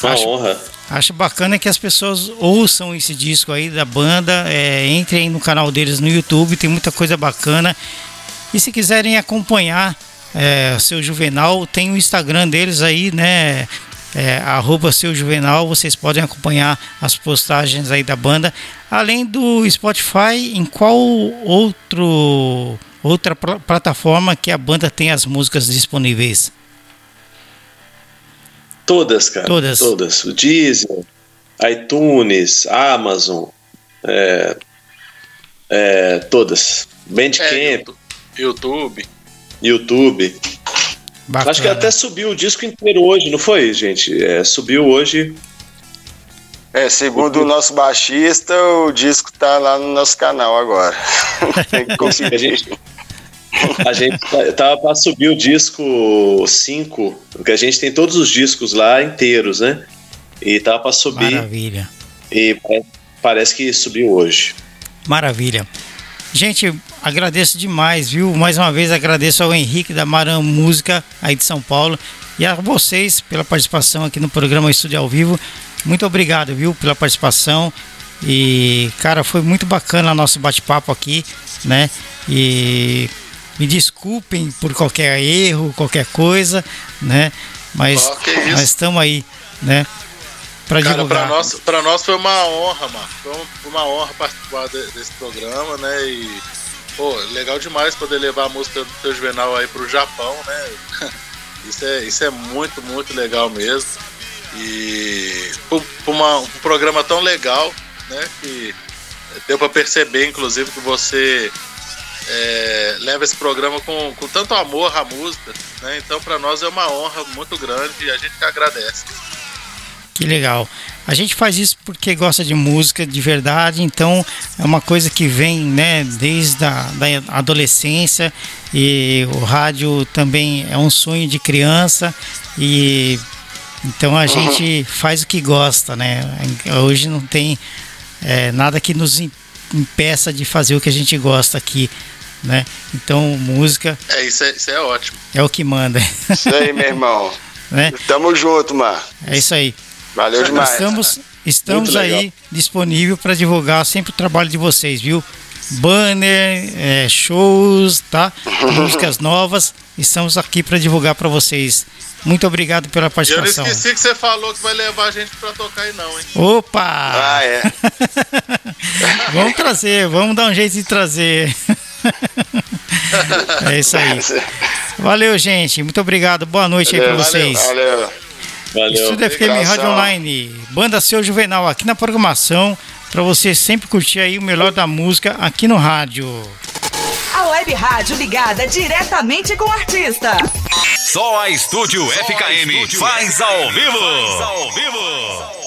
Uma acho, honra. Acho bacana que as pessoas ouçam esse disco aí da banda. É, entrem no canal deles no YouTube, tem muita coisa bacana. E se quiserem acompanhar é, seu Juvenal, tem o Instagram deles aí, né? É, arroba seu Juvenal, vocês podem acompanhar as postagens aí da banda. Além do Spotify, em qual outro outra pl plataforma que a banda tem as músicas disponíveis? Todas, cara. Todas. Todas. O Deezer, iTunes, Amazon, é, é, todas. Bandcamp. É, YouTube. YouTube. Bacana. Acho que até subiu o disco inteiro hoje, não foi, gente? É, subiu hoje. É, segundo o nosso baixista, o disco tá lá no nosso canal agora. Tem que conseguir. a gente, a gente tá, tava para subir o disco 5, porque a gente tem todos os discos lá inteiros, né? E tava para subir. Maravilha. E parece que subiu hoje. Maravilha. Gente, agradeço demais, viu? Mais uma vez agradeço ao Henrique da Maran Música aí de São Paulo e a vocês pela participação aqui no programa Estúdio ao Vivo. Muito obrigado, viu, pela participação. E, cara, foi muito bacana o nosso bate-papo aqui, né? E me desculpem por qualquer erro, qualquer coisa, né? Mas nós estamos aí, né? Pra Cara, divulgar. Pra nós, pra nós foi uma honra, mano. Foi uma honra participar de, desse programa, né? E, pô, legal demais poder levar a música do teu Juvenal aí pro Japão, né? Isso é, isso é muito, muito legal mesmo. E por, por uma, um programa tão legal, né? Que deu para perceber, inclusive, que você é, leva esse programa com, com tanto amor à música, né? Então, para nós é uma honra muito grande e a gente que agradece. Que legal. A gente faz isso porque gosta de música de verdade, então é uma coisa que vem né, desde a da adolescência e o rádio também é um sonho de criança e então a gente faz o que gosta, né? Hoje não tem é, nada que nos impeça de fazer o que a gente gosta aqui, né? Então música. É isso, é, isso é ótimo. É o que manda. Isso aí, meu irmão. né? Tamo junto, Mar. É isso aí. Valeu demais. Estamos, estamos aí disponível para divulgar sempre o trabalho de vocês, viu? Banner, é, shows, tá? Músicas novas. Estamos aqui para divulgar para vocês. Muito obrigado pela participação. Eu não esqueci que você falou que vai levar a gente para tocar aí não, hein? Opa! Ah, é. vamos trazer, vamos dar um jeito de trazer. é isso aí. Valeu, gente. Muito obrigado. Boa noite valeu, aí para vocês. Valeu. valeu. Valeu. Estúdio FM Rádio Online, Banda Seu Juvenal aqui na programação, para você sempre curtir aí o melhor da música aqui no rádio. A web rádio ligada diretamente com o artista. Só a Estúdio Só FKM a Estúdio faz ao vivo. Faz ao vivo.